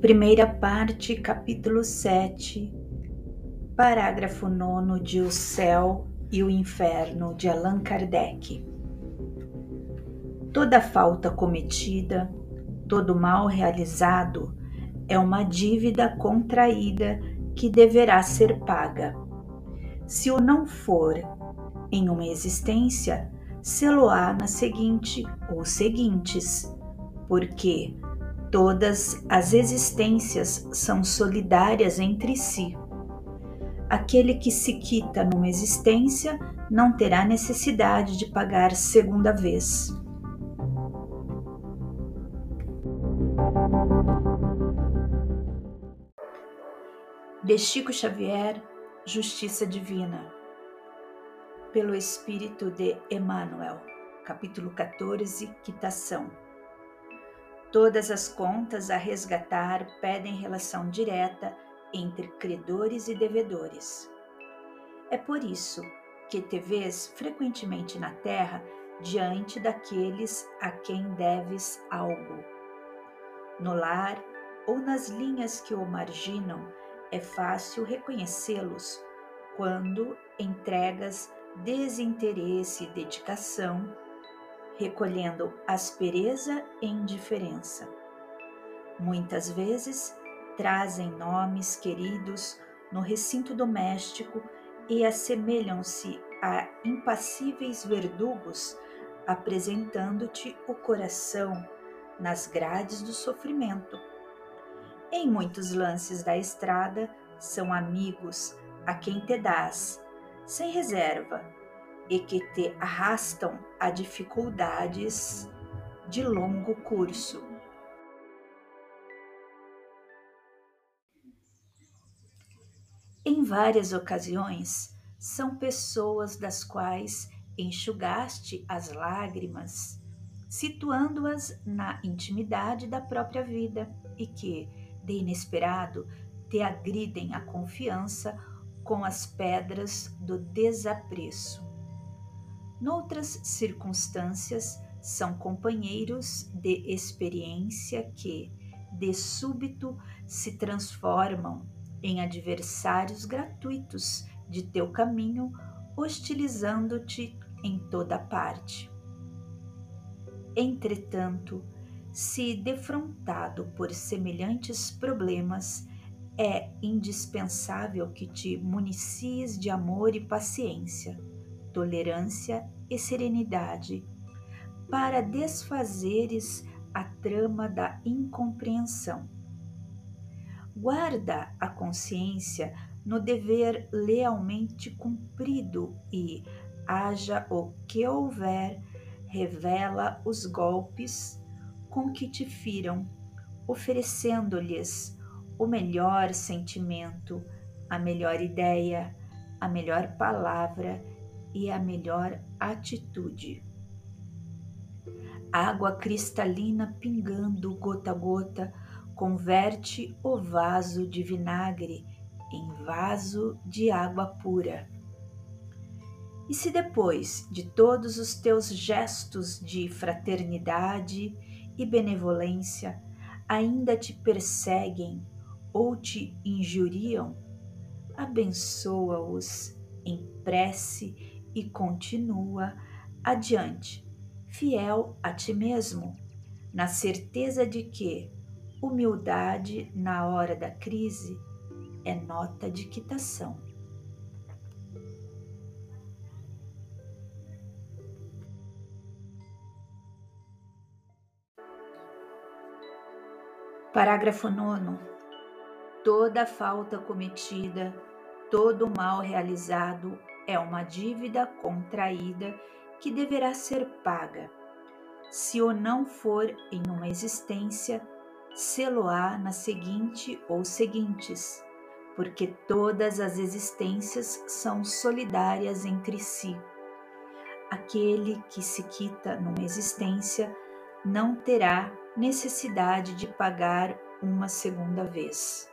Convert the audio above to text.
Primeira parte, capítulo 7, parágrafo 9 de O Céu e o Inferno, de Allan Kardec. Toda falta cometida, todo mal realizado é uma dívida contraída que deverá ser paga. Se o não for em uma existência, sê-lo-á na seguinte ou seguintes, porque todas as existências são solidárias entre si. Aquele que se quita numa existência não terá necessidade de pagar segunda vez. De Chico Xavier, Justiça Divina pelo Espírito de Emmanuel, capítulo 14, Quitação. Todas as contas a resgatar pedem relação direta entre credores e devedores. É por isso que te vês frequentemente na terra diante daqueles a quem deves algo. No lar ou nas linhas que o marginam, é fácil reconhecê-los quando entregas desinteresse e dedicação, recolhendo aspereza e indiferença. Muitas vezes trazem nomes queridos no recinto doméstico e assemelham-se a impassíveis verdugos, apresentando-te o coração nas grades do sofrimento. Em muitos lances da estrada, são amigos a quem te dás sem reserva e que te arrastam a dificuldades de longo curso. Em várias ocasiões, são pessoas das quais enxugaste as lágrimas, situando-as na intimidade da própria vida e que, de inesperado, te agridem a confiança com as pedras do desapreço. Noutras circunstâncias, são companheiros de experiência que, de súbito, se transformam em adversários gratuitos de teu caminho, hostilizando-te em toda parte. Entretanto, se defrontado por semelhantes problemas, é indispensável que te municies de amor e paciência, tolerância e serenidade, para desfazeres a trama da incompreensão. Guarda a consciência no dever lealmente cumprido e, haja o que houver, revela os golpes com que te firam, oferecendo-lhes o melhor sentimento, a melhor ideia, a melhor palavra e a melhor atitude. Água cristalina pingando gota a gota converte o vaso de vinagre em vaso de água pura. E se depois de todos os teus gestos de fraternidade e benevolência ainda te perseguem ou te injuriam, abençoa-os em prece e continua adiante, fiel a ti mesmo, na certeza de que humildade na hora da crise é nota de quitação. Parágrafo 9 Toda falta cometida, todo mal realizado é uma dívida contraída que deverá ser paga. Se o não for em uma existência, sê-lo-á na seguinte ou seguintes, porque todas as existências são solidárias entre si. Aquele que se quita numa existência não terá necessidade de pagar uma segunda vez.